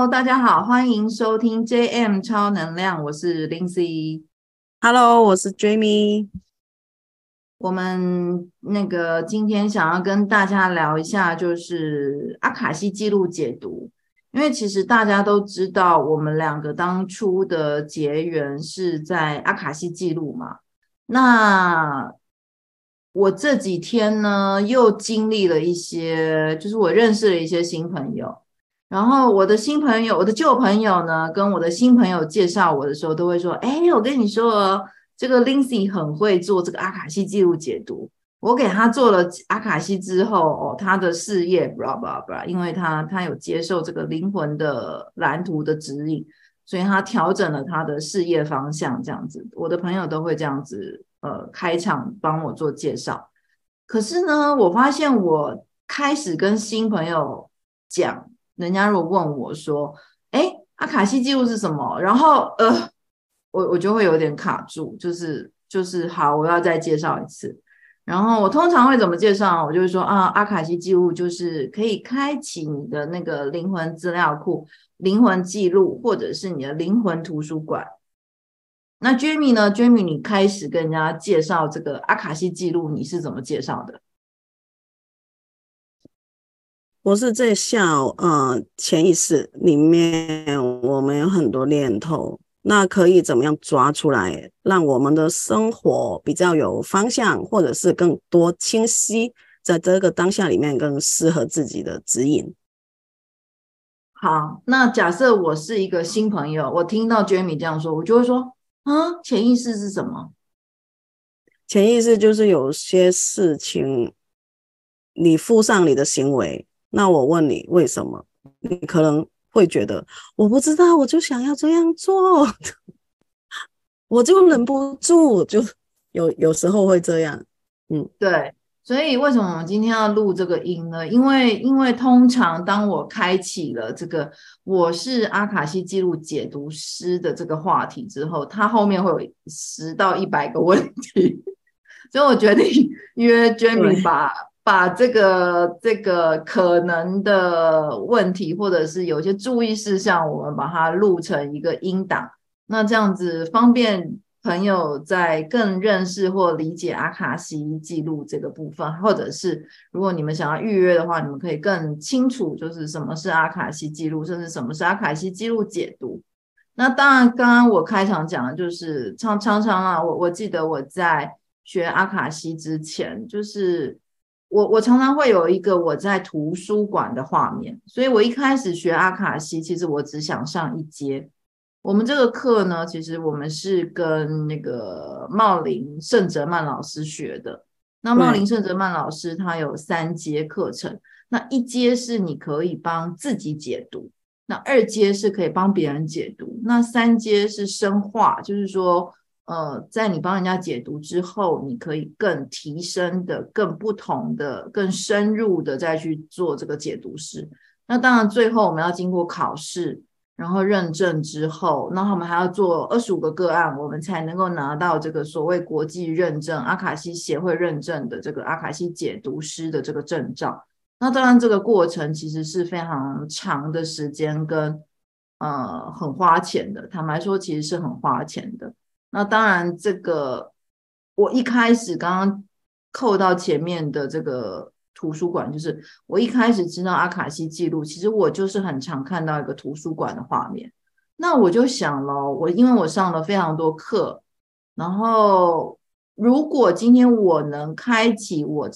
Hello，大家好，欢迎收听 JM 超能量，我是 Lindsay。Hello，我是 Jamie。我们那个今天想要跟大家聊一下，就是阿卡西记录解读，因为其实大家都知道，我们两个当初的结缘是在阿卡西记录嘛。那我这几天呢，又经历了一些，就是我认识了一些新朋友。然后我的新朋友，我的旧朋友呢，跟我的新朋友介绍我的时候，都会说：“哎，我跟你说，这个 Lindsay 很会做这个阿卡西记录解读。我给他做了阿卡西之后，哦，他的事业，blah blah blah，因为他他有接受这个灵魂的蓝图的指引，所以他调整了他的事业方向，这样子。我的朋友都会这样子，呃，开场帮我做介绍。可是呢，我发现我开始跟新朋友讲。人家如果问我说：“哎，阿卡西记录是什么？”然后呃，我我就会有点卡住，就是就是好，我要再介绍一次。然后我通常会怎么介绍？我就会说啊，阿卡西记录就是可以开启你的那个灵魂资料库、灵魂记录，或者是你的灵魂图书馆。那 Jamie 呢？Jamie，你开始跟人家介绍这个阿卡西记录，你是怎么介绍的？我是在想，呃，潜意识里面我们有很多念头，那可以怎么样抓出来，让我们的生活比较有方向，或者是更多清晰，在这个当下里面更适合自己的指引。好，那假设我是一个新朋友，我听到 Jamie 这样说，我就会说，啊，潜意识是什么？潜意识就是有些事情，你附上你的行为。那我问你为什么？你可能会觉得我不知道，我就想要这样做，我就忍不住，就有有时候会这样。嗯，对。所以为什么我们今天要录这个音呢？因为因为通常当我开启了这个我是阿卡西记录解读师的这个话题之后，它后面会有十到一百个问题，所以我决定约 Jamie 把。把这个这个可能的问题，或者是有些注意事项，我们把它录成一个音档。那这样子方便朋友在更认识或理解阿卡西记录这个部分，或者是如果你们想要预约的话，你们可以更清楚，就是什么是阿卡西记录，甚至什么是阿卡西记录解读。那当然，刚刚我开场讲的就是常常常啊，我我记得我在学阿卡西之前，就是。我我常常会有一个我在图书馆的画面，所以我一开始学阿卡西，其实我只想上一阶。我们这个课呢，其实我们是跟那个茂林圣哲曼老师学的。那茂林圣哲曼老师他有三阶课程，那一阶是你可以帮自己解读，那二阶是可以帮别人解读，那三阶是深化，就是说。呃，在你帮人家解读之后，你可以更提升的、更不同的、更深入的再去做这个解读师。那当然，最后我们要经过考试，然后认证之后，那我们还要做二十五个个案，我们才能够拿到这个所谓国际认证、阿卡西协会认证的这个阿卡西解读师的这个证照。那当然，这个过程其实是非常长的时间跟呃很花钱的。坦白说，其实是很花钱的。那当然，这个我一开始刚刚扣到前面的这个图书馆，就是我一开始知道阿卡西记录，其实我就是很常看到一个图书馆的画面。那我就想了，我因为我上了非常多课，然后如果今天我能开启我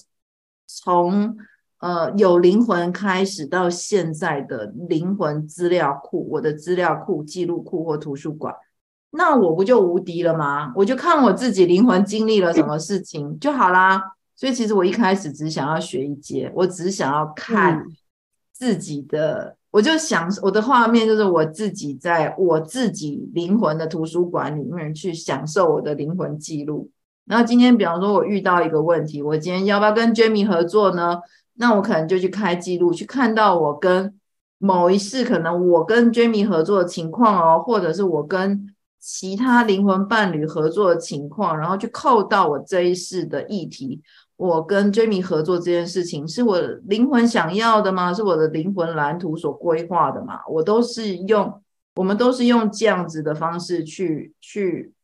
从呃有灵魂开始到现在的灵魂资料库，我的资料库、记录库或图书馆。那我不就无敌了吗？我就看我自己灵魂经历了什么事情就好啦。所以其实我一开始只想要学一阶，我只想要看自己的，嗯、我就想我的画面就是我自己在我自己灵魂的图书馆里面去享受我的灵魂记录。然后今天比方说我遇到一个问题，我今天要不要跟 Jamie 合作呢？那我可能就去开记录，去看到我跟某一世可能我跟 Jamie 合作的情况哦，或者是我跟其他灵魂伴侣合作的情况，然后去扣到我这一世的议题。我跟 Jamie 合作这件事情，是我灵魂想要的吗？是我的灵魂蓝图所规划的吗？我都是用，我们都是用这样子的方式去去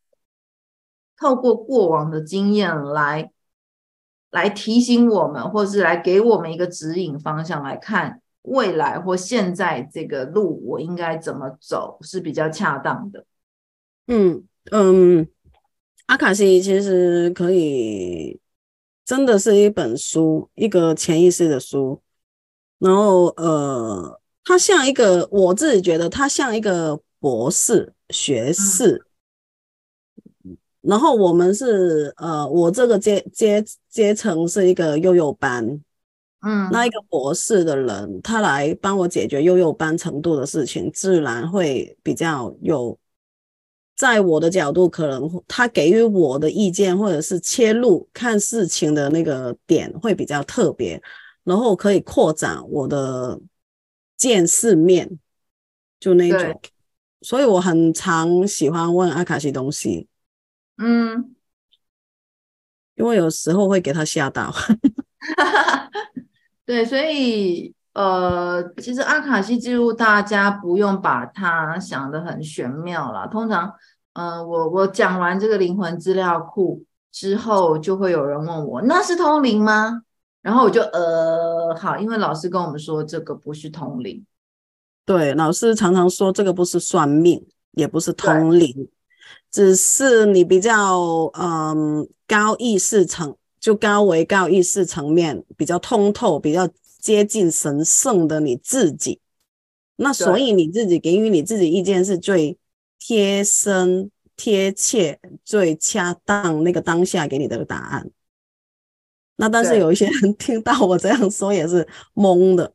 透过过往的经验来来提醒我们，或是来给我们一个指引方向，来看未来或现在这个路我应该怎么走是比较恰当的。嗯嗯，阿卡西其实可以。真的是一本书，一个潜意识的书。然后，呃，它像一个，我自己觉得它像一个博士学士。嗯、然后我们是，呃，我这个阶阶阶层是一个幼幼班。嗯，那一个博士的人，他来帮我解决幼幼班程度的事情，自然会比较有。在我的角度，可能他给予我的意见或者是切入看事情的那个点会比较特别，然后可以扩展我的见世面，就那种。所以我很常喜欢问阿卡西东西，嗯，因为有时候会给他吓到。对，所以呃，其实阿卡西记录大家不用把它想得很玄妙啦，通常。嗯、呃，我我讲完这个灵魂资料库之后，就会有人问我，那是通灵吗？然后我就呃，好，因为老师跟我们说这个不是通灵。对，老师常常说这个不是算命，也不是通灵，只是你比较嗯高意识层，就高维高意识层面比较通透，比较接近神圣的你自己。那所以你自己给予你自己意见是最。贴身、贴切、最恰当那个当下给你的答案。那但是有一些人听到我这样说也是懵的。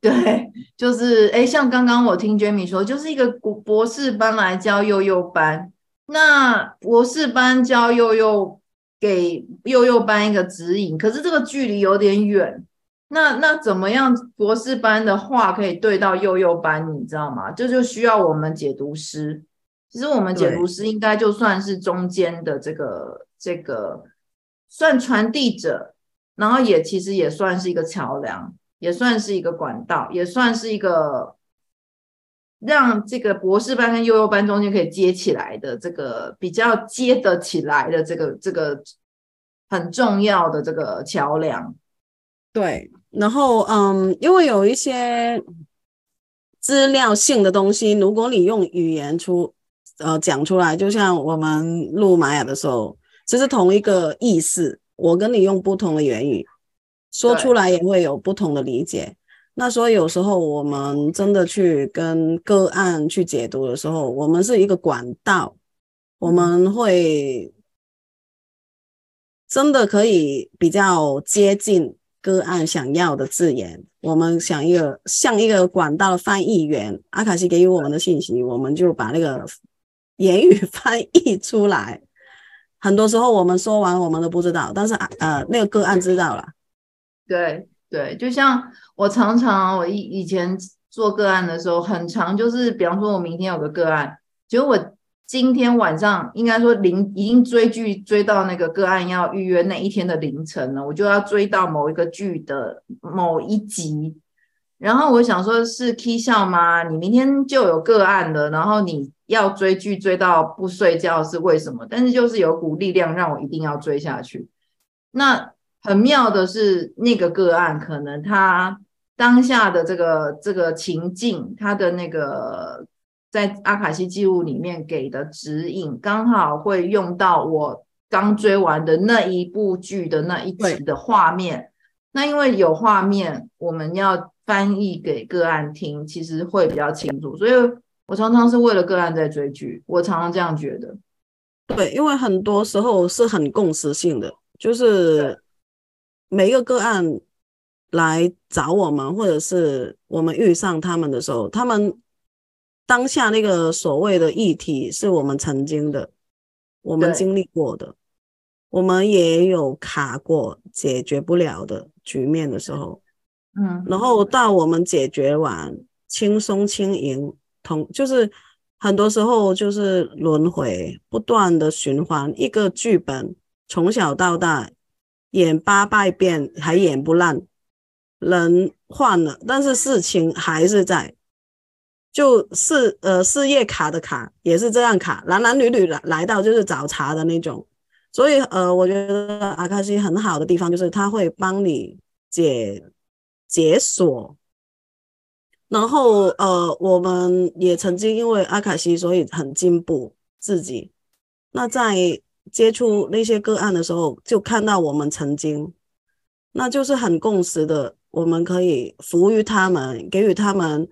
对，就是哎，像刚刚我听 Jamie 说，就是一个博士班来教幼幼班。那博士班教幼幼，给幼幼班一个指引，可是这个距离有点远。那那怎么样？博士班的话可以对到幼幼班，你知道吗？这就，需要我们解读师。其实我们解读师应该就算是中间的这个这个算传递者，然后也其实也算是一个桥梁，也算是一个管道，也算是一个让这个博士班跟幼幼班中间可以接起来的这个比较接得起来的这个这个很重要的这个桥梁。对。然后，嗯，因为有一些资料性的东西，如果你用语言出，呃，讲出来，就像我们录玛雅的时候，其实同一个意思，我跟你用不同的言语说出来，也会有不同的理解。那所以有时候我们真的去跟个案去解读的时候，我们是一个管道，我们会真的可以比较接近。个案想要的字眼，我们想一个像一个管道的翻译员，阿卡西给予我们的信息，我们就把那个言语翻译出来。很多时候我们说完我们都不知道，但是呃那个个案知道了。对对，就像我常常我以以前做个案的时候，很长就是，比方说我明天有个个案，结果我。今天晚上应该说凌已经追剧追到那个个案要预约那一天的凌晨了，我就要追到某一个剧的某一集，然后我想说是 K 笑吗？你明天就有个案了，然后你要追剧追到不睡觉是为什么？但是就是有股力量让我一定要追下去。那很妙的是那个个案可能他当下的这个这个情境，他的那个。在阿卡西记录里面给的指引，刚好会用到我刚追完的那一部剧的那一集的画面。那因为有画面，我们要翻译给个案听，其实会比较清楚。所以我常常是为了个案在追剧，我常常这样觉得。对，因为很多时候是很共识性的，就是每一个个案来找我们，或者是我们遇上他们的时候，他们。当下那个所谓的议题是我们曾经的，我们经历过的，我们也有卡过解决不了的局面的时候，嗯，然后到我们解决完轻松轻盈，同就是很多时候就是轮回，不断的循环一个剧本，从小到大演八百遍还演不烂，人换了，但是事情还是在，就是呃事业卡的卡也是这样卡，男男女女来来到就是找茬的那种，所以呃，我觉得阿卡西很好的地方就是他会帮你解解锁。然后，呃，我们也曾经因为阿卡西，所以很进步自己。那在接触那些个案的时候，就看到我们曾经，那就是很共识的，我们可以服务于他们，给予他们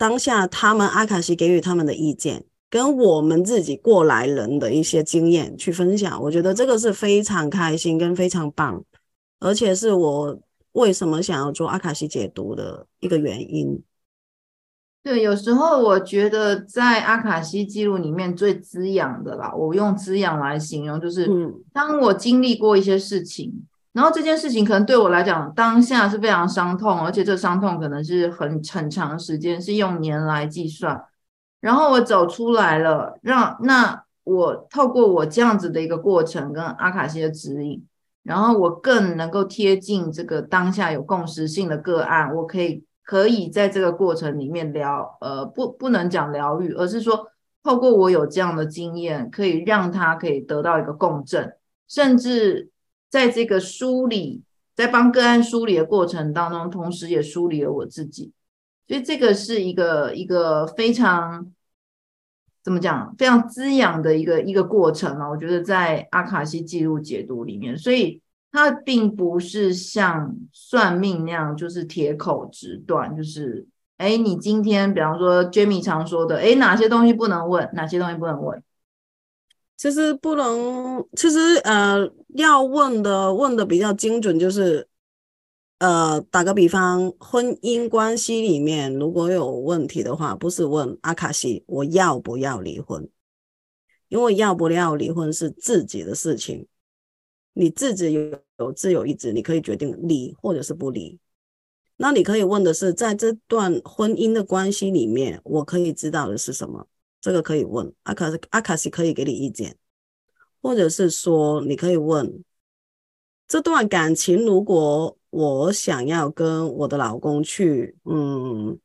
当下他们阿卡西给予他们的意见，跟我们自己过来人的一些经验去分享。我觉得这个是非常开心跟非常棒，而且是我为什么想要做阿卡西解读的一个原因。对，有时候我觉得在阿卡西记录里面最滋养的啦，我用滋养来形容，就是当我经历过一些事情，然后这件事情可能对我来讲当下是非常伤痛，而且这伤痛可能是很很长时间，是用年来计算，然后我走出来了，让那我透过我这样子的一个过程跟阿卡西的指引，然后我更能够贴近这个当下有共识性的个案，我可以。可以在这个过程里面疗，呃，不，不能讲疗愈，而是说透过我有这样的经验，可以让他可以得到一个共振，甚至在这个梳理，在帮个案梳理的过程当中，同时也梳理了我自己，所以这个是一个一个非常怎么讲，非常滋养的一个一个过程啊，我觉得在阿卡西记录解读里面，所以。它并不是像算命那样，就是铁口直断，就是哎，你今天比方说 Jamie 常说的，哎，哪些东西不能问，哪些东西不能问？其实不能，其实呃，要问的问的比较精准，就是呃，打个比方，婚姻关系里面如果有问题的话，不是问阿卡西我要不要离婚，因为要不要离婚是自己的事情。你自己有有自由意志，你可以决定离或者是不离。那你可以问的是，在这段婚姻的关系里面，我可以知道的是什么？这个可以问阿卡西，阿卡西可以给你意见，或者是说，你可以问这段感情，如果我想要跟我的老公去，嗯，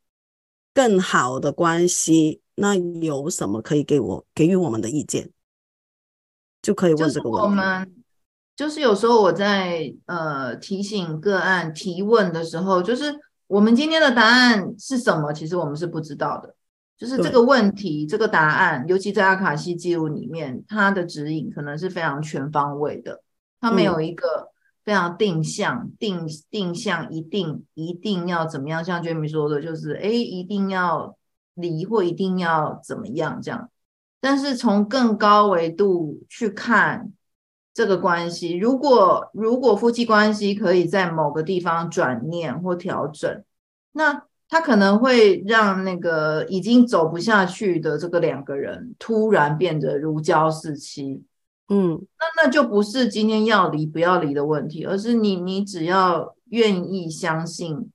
更好的关系，那有什么可以给我给予我们的意见？就可以问这个问题。我们就是有时候我在呃提醒个案提问的时候，就是我们今天的答案是什么？其实我们是不知道的。就是这个问题，这个答案，尤其在阿卡西记录里面，它的指引可能是非常全方位的，它没有一个非常定向、定定向一定一定要怎么样。像 Jamie 说的，就是诶，一定要离或一定要怎么样这样。但是从更高维度去看。这个关系，如果如果夫妻关系可以在某个地方转念或调整，那他可能会让那个已经走不下去的这个两个人突然变得如胶似漆。嗯，那那就不是今天要离不要离的问题，而是你你只要愿意相信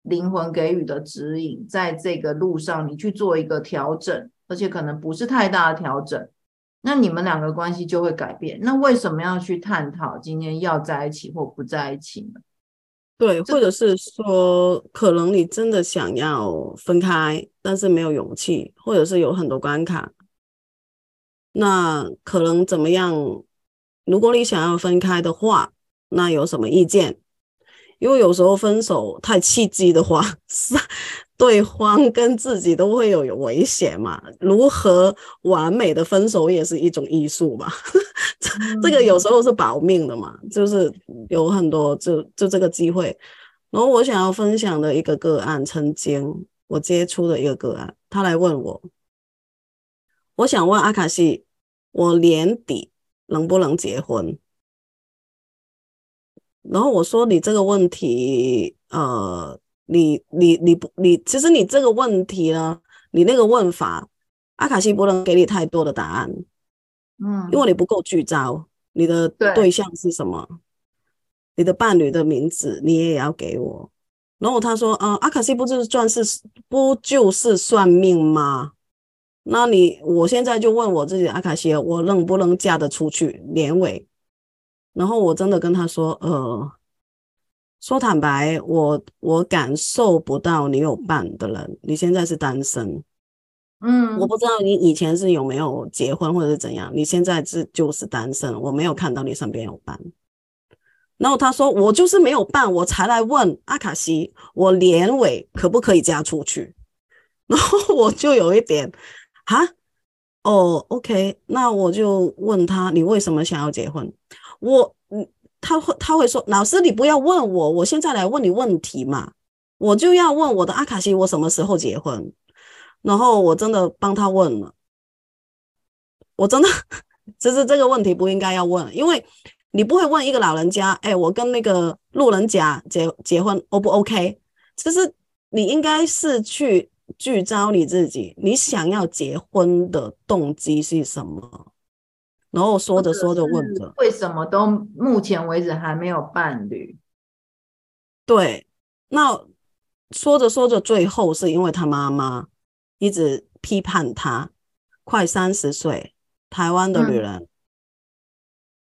灵魂给予的指引，在这个路上你去做一个调整，而且可能不是太大的调整。那你们两个关系就会改变。那为什么要去探讨今天要在一起或不在一起呢？对，或者是说，可能你真的想要分开，但是没有勇气，或者是有很多关卡。那可能怎么样？如果你想要分开的话，那有什么意见？因为有时候分手太契机的话，是。对方跟自己都会有有危险嘛？如何完美的分手也是一种艺术嘛？这个有时候是保命的嘛，就是有很多就就这个机会。然后我想要分享的一个个案，曾经我接触的一个个案，他来问我，我想问阿卡西，我年底能不能结婚？然后我说你这个问题，呃。你你你不你，其实你这个问题呢，你那个问法，阿卡西不能给你太多的答案，嗯，因为你不够聚焦，你的对象是什么？你的伴侣的名字你也要给我。然后他说，啊、呃，阿卡西不就是算是不就是算命吗？那你我现在就问我自己，阿卡西，我能不能嫁得出去？年尾，然后我真的跟他说，呃，说坦白，我我感受不到你有伴的人，你现在是单身。嗯，我不知道你以前是有没有结婚或者是怎样，你现在是就是单身，我没有看到你身边有伴。然后他说，我就是没有伴，我才来问阿卡西，我年尾可不可以嫁出去？然后我就有一点，啊，哦，OK，那我就问他，你为什么想要结婚？我，嗯，他会他会说，老师你不要问我，我现在来问你问题嘛，我就要问我的阿卡西，我什么时候结婚？然后我真的帮他问了，我真的，其实这个问题不应该要问，因为你不会问一个老人家，哎，我跟那个路人甲结结婚，O 不 OK？其实你应该是去聚焦你自己，你想要结婚的动机是什么？然后说着说着问着，为什么都目前为止还没有伴侣？对，那说着说着，最后是因为他妈妈。一直批判他，快三十岁，台湾的女人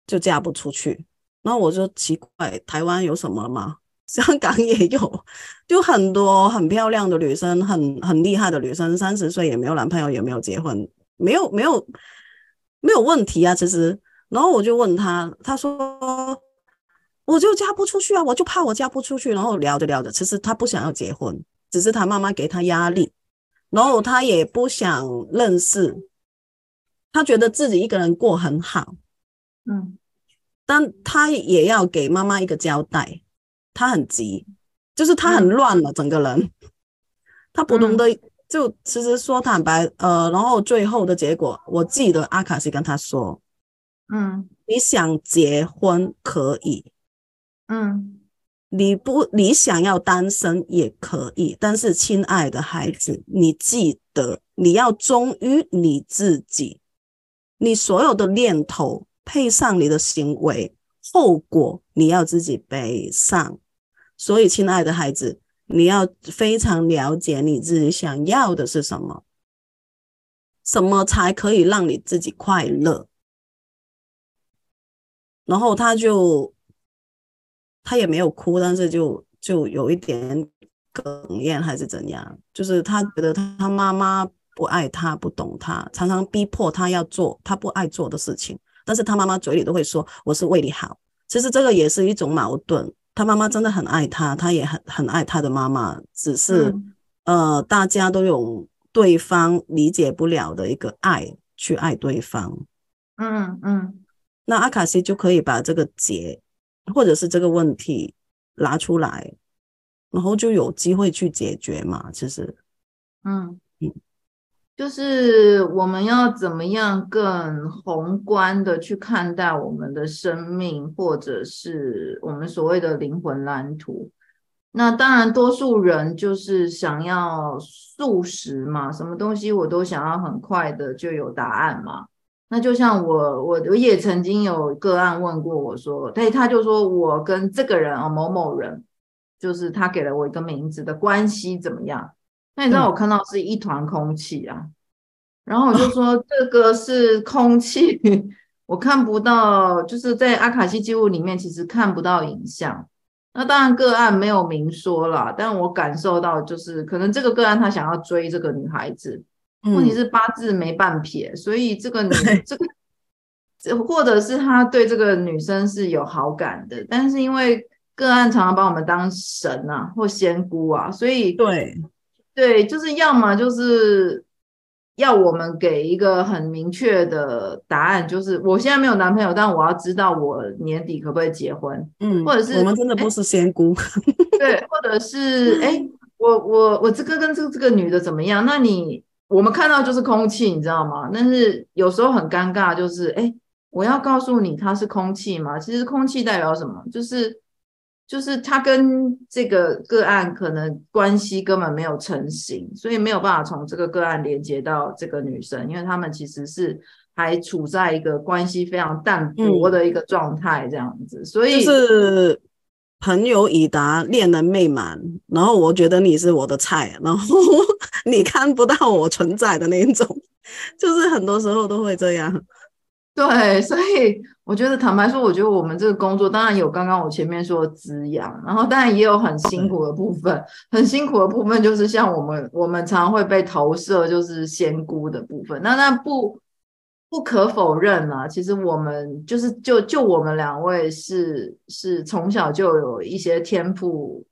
就嫁不出去。嗯、然后我就奇怪，台湾有什么吗？香港也有，就很多很漂亮的女生，很很厉害的女生，三十岁也没有男朋友，也没有结婚，没有没有没有问题啊。其实，然后我就问他，他说我就嫁不出去啊，我就怕我嫁不出去。然后聊着聊着，其实他不想要结婚，只是他妈妈给他压力。然后他也不想认识，他觉得自己一个人过很好，嗯，但他也要给妈妈一个交代，他很急，就是他很乱了，整个人，嗯、他不懂得，就其实说坦白，呃，然后最后的结果，我记得阿卡西跟他说，嗯，你想结婚可以，嗯。你不，你想要单身也可以，但是亲爱的孩子，你记得你要忠于你自己，你所有的念头配上你的行为，后果你要自己背上。所以，亲爱的孩子，你要非常了解你自己想要的是什么，什么才可以让你自己快乐。然后他就。他也没有哭，但是就就有一点哽咽还是怎样，就是他觉得他妈妈不爱他，不懂他，常常逼迫他要做他不爱做的事情，但是他妈妈嘴里都会说我是为你好。其实这个也是一种矛盾，他妈妈真的很爱他，他也很很爱他的妈妈，只是、嗯、呃大家都有对方理解不了的一个爱去爱对方。嗯嗯，那阿卡西就可以把这个结。或者是这个问题拿出来，然后就有机会去解决嘛。其实，嗯嗯，就是我们要怎么样更宏观的去看待我们的生命，或者是我们所谓的灵魂蓝图。那当然，多数人就是想要速食嘛，什么东西我都想要很快的就有答案嘛。那就像我，我我也曾经有个案问过我说，对，他就说我跟这个人啊某某人，就是他给了我一个名字的关系怎么样？那你知道我看到是一团空气啊，然后我就说 这个是空气，我看不到，就是在阿卡西记录里面其实看不到影像。那当然个案没有明说了，但我感受到就是可能这个个案他想要追这个女孩子。问题是八字没半撇，嗯、所以这个女这个，或者是他对这个女生是有好感的，但是因为个案常常把我们当神啊或仙姑啊，所以对对，就是要么就是要我们给一个很明确的答案，就是我现在没有男朋友，但我要知道我年底可不可以结婚，嗯，或者是我们真的不是仙姑，对，或者是哎、欸，我我我这个跟这个这个女的怎么样？那你。我们看到就是空气，你知道吗？但是有时候很尴尬，就是哎，我要告诉你它是空气吗？其实空气代表什么？就是就是他跟这个个案可能关系根本没有成型，所以没有办法从这个个案连接到这个女生，因为他们其实是还处在一个关系非常淡薄的一个状态，这样子。所以就是朋友已达，恋人未满，然后我觉得你是我的菜，然后 你看不到我存在的那一种，就是很多时候都会这样。对，所以我觉得坦白说，我觉得我们这个工作当然有刚刚我前面说的滋养，然后当然也有很辛苦的部分，很辛苦的部分就是像我们我们常会被投射就是仙姑的部分，那那不。不可否认啊，其实我们就是就就我们两位是是从小就有一些天赋，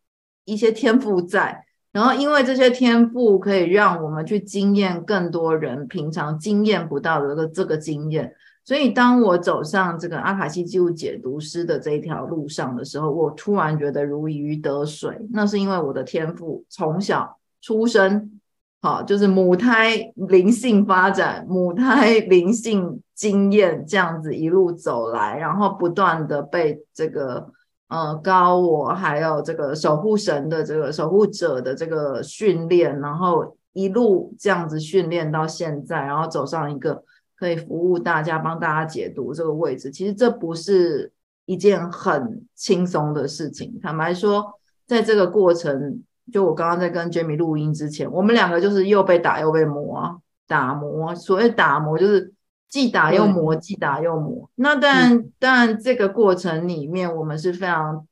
一些天赋在，然后因为这些天赋可以让我们去经验更多人平常经验不到的这个这个经验，所以当我走上这个阿卡西记录解读师的这一条路上的时候，我突然觉得如鱼得水，那是因为我的天赋从小出生。好，就是母胎灵性发展，母胎灵性经验这样子一路走来，然后不断的被这个呃高我还有这个守护神的这个守护者的这个训练，然后一路这样子训练到现在，然后走上一个可以服务大家、帮大家解读这个位置。其实这不是一件很轻松的事情，坦白说，在这个过程。就我刚刚在跟 Jamie 录音之前，我们两个就是又被打又被磨，打磨。所谓打磨，就是既打又磨，既打又磨。那但但这个过程里面，我们是非常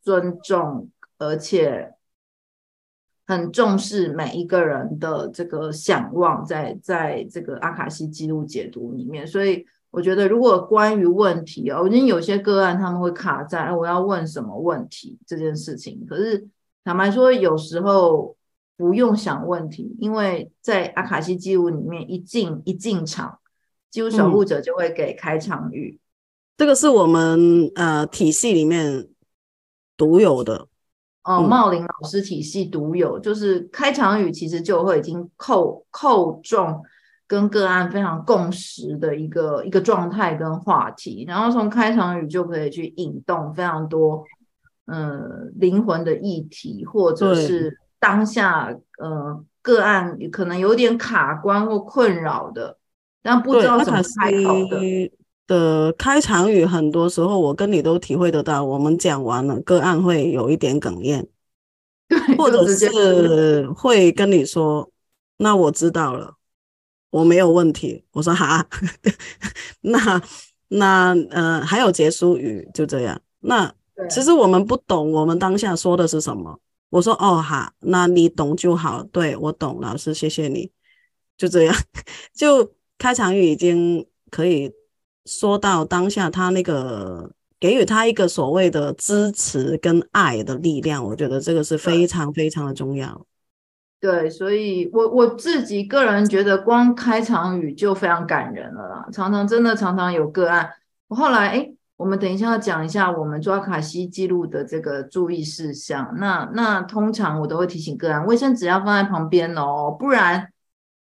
尊重，而且很重视每一个人的这个想望在，在在这个阿卡西记录解读里面。所以我觉得，如果关于问题哦，我觉得有些个案他们会卡在，哎，我要问什么问题这件事情，可是。坦白说，有时候不用想问题，因为在阿卡西记录里面一进一进场，记录守护者就会给开场语。嗯、这个是我们呃体系里面独有的哦，茂林老师体系独有，就是开场语其实就会已经扣扣中跟个案非常共识的一个一个状态跟话题，然后从开场语就可以去引动非常多。嗯，灵魂的议题，或者是当下呃个案可能有点卡关或困扰的，但不知道怎么开口的。的开场语，很多时候我跟你都体会得到，我们讲完了，个案会有一点哽咽，或者是 会跟你说：“那我知道了，我没有问题。”我说：“哈，那那呃还有结束语，就这样。”那其实我们不懂，我们当下说的是什么。我说哦哈，那你懂就好。对，我懂，老师谢谢你。就这样，就开场语已经可以说到当下，他那个给予他一个所谓的支持跟爱的力量，我觉得这个是非常非常的重要。对，所以我我自己个人觉得，光开场语就非常感人了啦。常常真的常常有个案，我后来哎。我们等一下要讲一下我们抓卡西记录的这个注意事项。那那通常我都会提醒个案，卫生纸要放在旁边哦，不然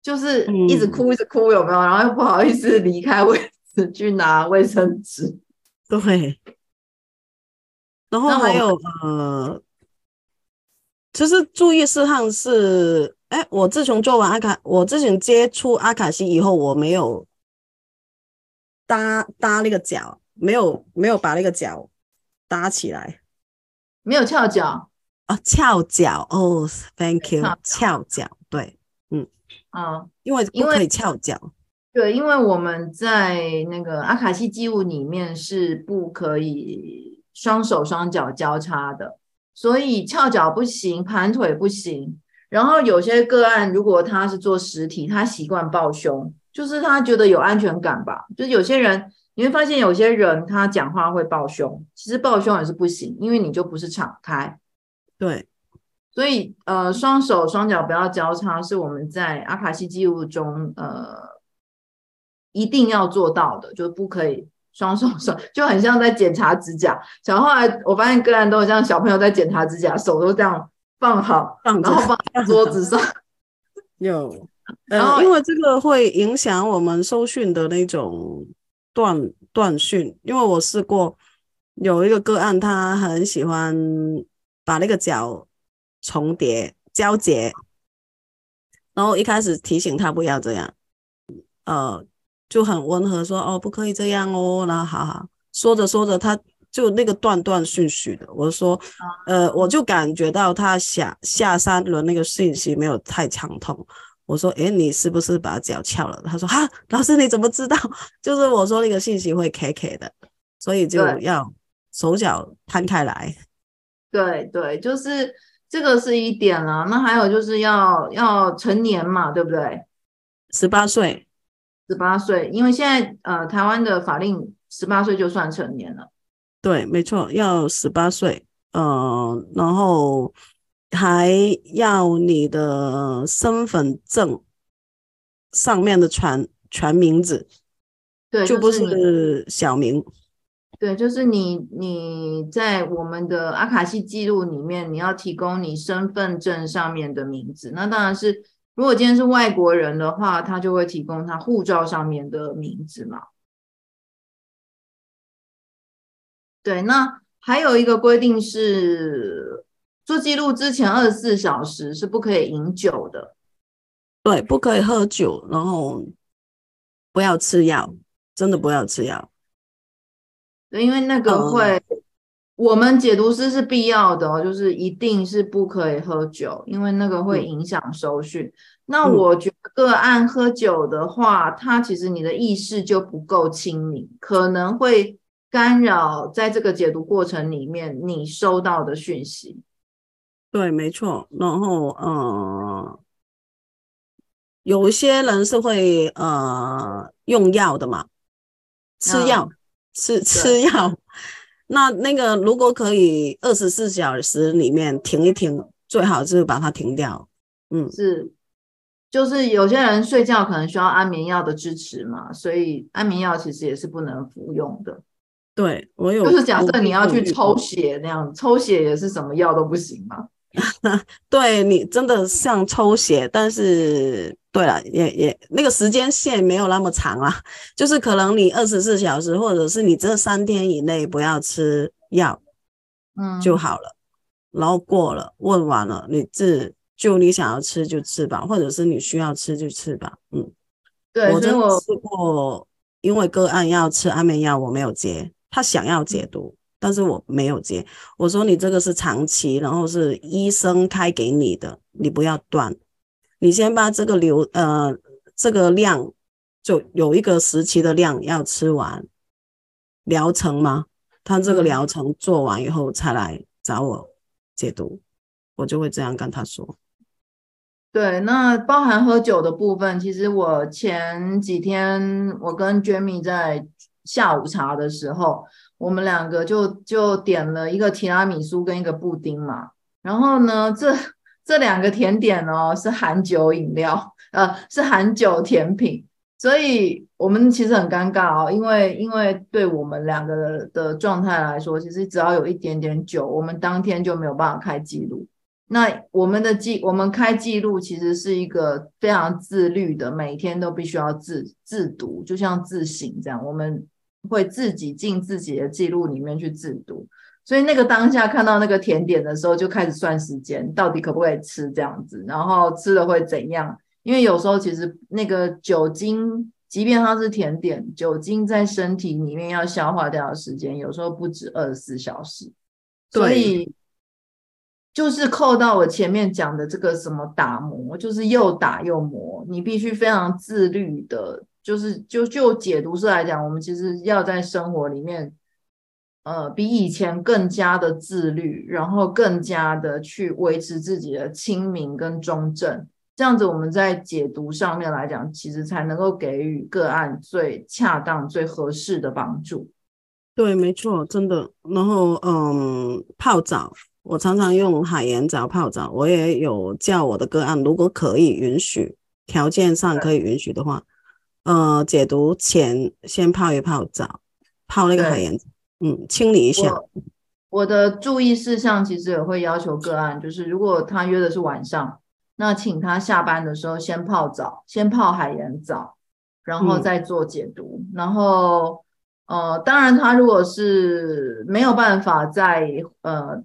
就是一直哭一直哭，有没有？然后又不好意思离开位置去拿卫生纸。对。然后还有呃，其实注意事项是，哎，我自从做完阿卡，我自从接触阿卡西以后，我没有搭搭那个脚。没有没有把那个脚搭起来，没有翘脚啊，翘脚哦，Thank you，翘脚，对，嗯啊，因为不可以翘脚，对，因为我们在那个阿卡西记录里面是不可以双手双脚交叉的，所以翘脚不行，盘腿不行。然后有些个案，如果他是做实体，他习惯抱胸，就是他觉得有安全感吧，就是有些人。你会发现有些人他讲话会抱胸，其实抱胸也是不行，因为你就不是敞开。对，所以呃，双手双脚不要交叉，是我们在阿卡西记录中呃一定要做到的，就是不可以双手双，就很像在检查指甲。然后后来我发现个案都像小朋友在检查指甲，手都这样放好，放然后放 在桌子上。有，然后因为这个会影响我们收讯的那种。断断讯，因为我试过有一个个案，他很喜欢把那个脚重叠交接，然后一开始提醒他不要这样，呃，就很温和说哦，不可以这样哦，然后好好说着说着，他就那个断断续续的。我说，呃，我就感觉到他下下三轮那个信息没有太畅通。我说，诶，你是不是把脚翘了？他说，哈，老师你怎么知道？就是我说那个信息会 K K 的，所以就要手脚摊开来。对对，就是这个是一点了。那还有就是要要成年嘛，对不对？十八岁，十八岁，因为现在呃台湾的法令十八岁就算成年了。对，没错，要十八岁，呃，然后。还要你的身份证上面的全全名字，对，就不是小名。对，就是你你在我们的阿卡西记录里面，你要提供你身份证上面的名字。那当然是，如果今天是外国人的话，他就会提供他护照上面的名字嘛。对，那还有一个规定是。做记录之前二十四小时是不可以饮酒的，对，不可以喝酒，然后不要吃药，真的不要吃药。对，因为那个会，嗯、我们解读师是必要的哦，就是一定是不可以喝酒，因为那个会影响收讯。嗯、那我觉得个案喝酒的话，他其实你的意识就不够清明，可能会干扰在这个解读过程里面你收到的讯息。对，没错。然后，呃，有一些人是会呃用药的嘛，吃药，嗯、吃吃药。那那个如果可以二十四小时里面停一停，最好是把它停掉。嗯，是，就是有些人睡觉可能需要安眠药的支持嘛，所以安眠药其实也是不能服用的。对，我有，就是假设你要去抽血那样，抽血也是什么药都不行嘛。对，你真的像抽血，但是对了，也也那个时间线没有那么长啦，就是可能你二十四小时，或者是你这三天以内不要吃药，嗯，就好了。嗯、然后过了问完了，你自就你想要吃就吃吧，或者是你需要吃就吃吧。嗯，对，我真的试过，因为个案要吃安眠药，我没有接，他想要解读。嗯但是我没有接，我说你这个是长期，然后是医生开给你的，你不要断，你先把这个流呃这个量就有一个时期的量要吃完疗程吗？他这个疗程做完以后才来找我解读，我就会这样跟他说。对，那包含喝酒的部分，其实我前几天我跟 Jamie 在下午茶的时候。我们两个就就点了一个提拉米苏跟一个布丁嘛，然后呢，这这两个甜点哦是含酒饮料，呃，是含酒甜品，所以我们其实很尴尬哦，因为因为对我们两个的的状态来说，其实只要有一点点酒，我们当天就没有办法开记录。那我们的记我们开记录其实是一个非常自律的，每天都必须要自自读，就像自省这样，我们。会自己进自己的记录里面去自读，所以那个当下看到那个甜点的时候，就开始算时间，到底可不可以吃这样子，然后吃了会怎样？因为有时候其实那个酒精，即便它是甜点，酒精在身体里面要消化掉的时间，有时候不止二十四小时。所以就是扣到我前面讲的这个什么打磨，就是又打又磨，你必须非常自律的。就是就就解读师来讲，我们其实要在生活里面，呃，比以前更加的自律，然后更加的去维持自己的清明跟中正，这样子我们在解读上面来讲，其实才能够给予个案最恰当、最合适的帮助。对，没错，真的。然后，嗯，泡澡，我常常用海盐澡泡澡，我也有叫我的个案，如果可以允许，条件上可以允许的话。呃，解读前先泡一泡澡，泡那个海盐，嗯，清理一下。我，的注意事项其实也会要求个案，就是如果他约的是晚上，那请他下班的时候先泡澡，先泡海盐澡，然后再做解毒。嗯、然后，呃，当然他如果是没有办法在呃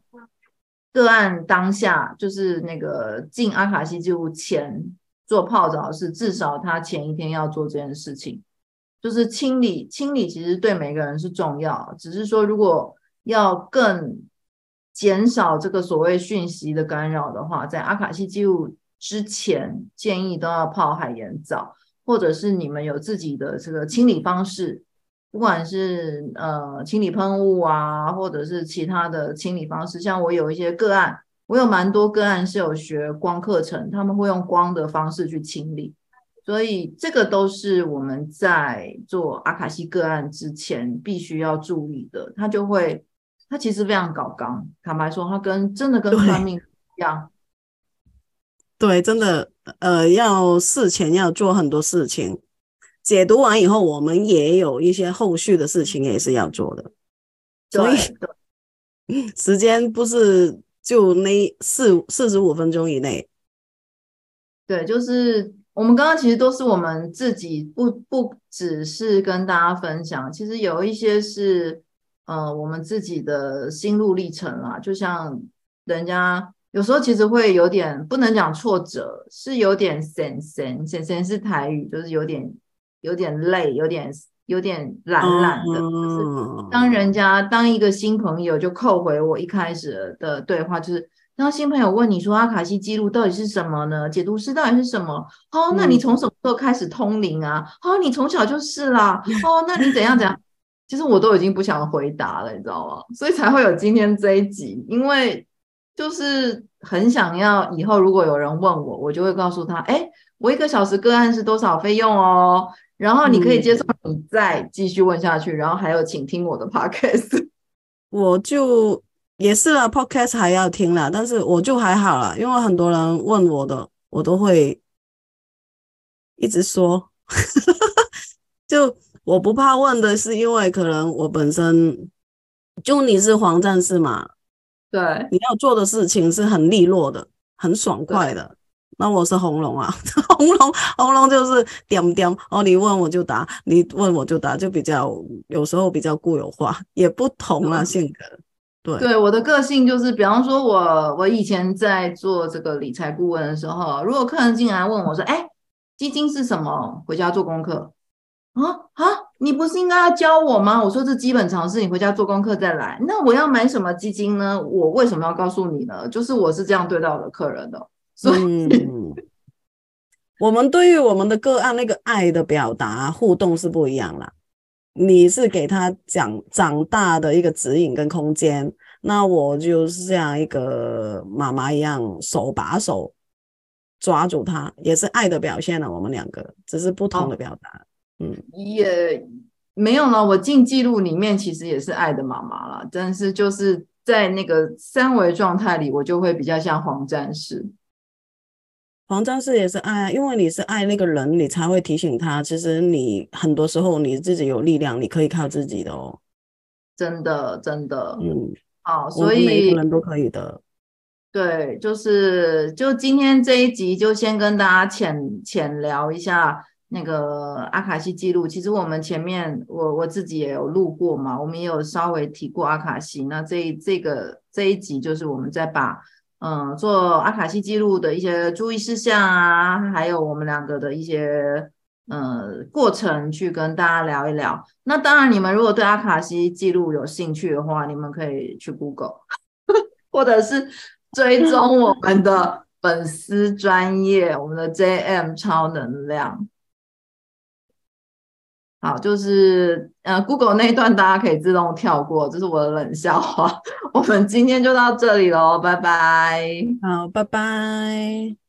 个案当下，就是那个进阿卡西记录前。做泡澡是至少他前一天要做这件事情，就是清理清理，其实对每个人是重要。只是说，如果要更减少这个所谓讯息的干扰的话，在阿卡西记录之前，建议都要泡海盐澡，或者是你们有自己的这个清理方式，不管是呃清理喷雾啊，或者是其他的清理方式。像我有一些个案，我有蛮多个案是有学光课程，他们会用光的方式去清理。所以这个都是我们在做阿卡西个案之前必须要注意的。他就会，他其实非常搞刚，坦白说，他跟真的跟算命一样。对，对，真的，呃，要事前要做很多事情。解读完以后，我们也有一些后续的事情也是要做的。所以，时间不是就那四四十五分钟以内。对，就是。我们刚刚其实都是我们自己不不只是跟大家分享，其实有一些是呃我们自己的心路历程啦。就像人家有时候其实会有点不能讲挫折，是有点神神神神是台语，就是有点有点累，有点有点懒懒的。就是当人家当一个新朋友就扣回我一开始的对话，就是。当新朋友问你说阿卡西记录到底是什么呢？解读师到底是什么？哦，那你从什么时候开始通灵啊？哦，你从小就是啦。哦，那你怎样怎样？其实我都已经不想回答了，你知道吗？所以才会有今天这一集，因为就是很想要以后如果有人问我，我就会告诉他，哎，我一个小时个案是多少费用哦？然后你可以接受，你再继续问下去。然后还有，请听我的 podcast，我就。也是啦，Podcast 还要听啦，但是我就还好啦，因为很多人问我的，我都会一直说，就我不怕问的是，因为可能我本身就你是黄战士嘛，对，你要做的事情是很利落的，很爽快的，那我是红龙啊，红龙红龙就是点点哦，你问我就答，你问我就答，就比较有时候比较固有化，也不同啦性格。对，对，我的个性就是，比方说我，我我以前在做这个理财顾问的时候，如果客人进来问我说：“哎，基金是什么？”回家做功课。啊啊，你不是应该要教我吗？我说这基本常识，你回家做功课再来。那我要买什么基金呢？我为什么要告诉你呢？就是我是这样对待我的客人的。所以，嗯、我们对于我们的个案那个爱的表达互动是不一样啦。你是给他讲长大的一个指引跟空间，那我就是像一个妈妈一样手把手抓住他，也是爱的表现了。我们两个只是不同的表达，哦、嗯，也没有了。我进记录里面其实也是爱的妈妈了，但是就是在那个三维状态里，我就会比较像黄战士。黄战士也是爱，因为你是爱那个人，你才会提醒他。其实你很多时候你自己有力量，你可以靠自己的哦。真的，真的，嗯，好，所以每个人都可以的。对，就是就今天这一集，就先跟大家浅浅聊一下那个阿卡西记录。其实我们前面我我自己也有录过嘛，我们也有稍微提过阿卡西。那这这个这一集就是我们再把。嗯，做阿卡西记录的一些注意事项啊，还有我们两个的一些呃过程，去跟大家聊一聊。那当然，你们如果对阿卡西记录有兴趣的话，你们可以去 Google，或者是追踪我们的粉丝专业，我们的 JM 超能量。好，就是呃，Google 那一段大家可以自动跳过，这是我的冷笑话。我们今天就到这里喽，拜拜。好，拜拜。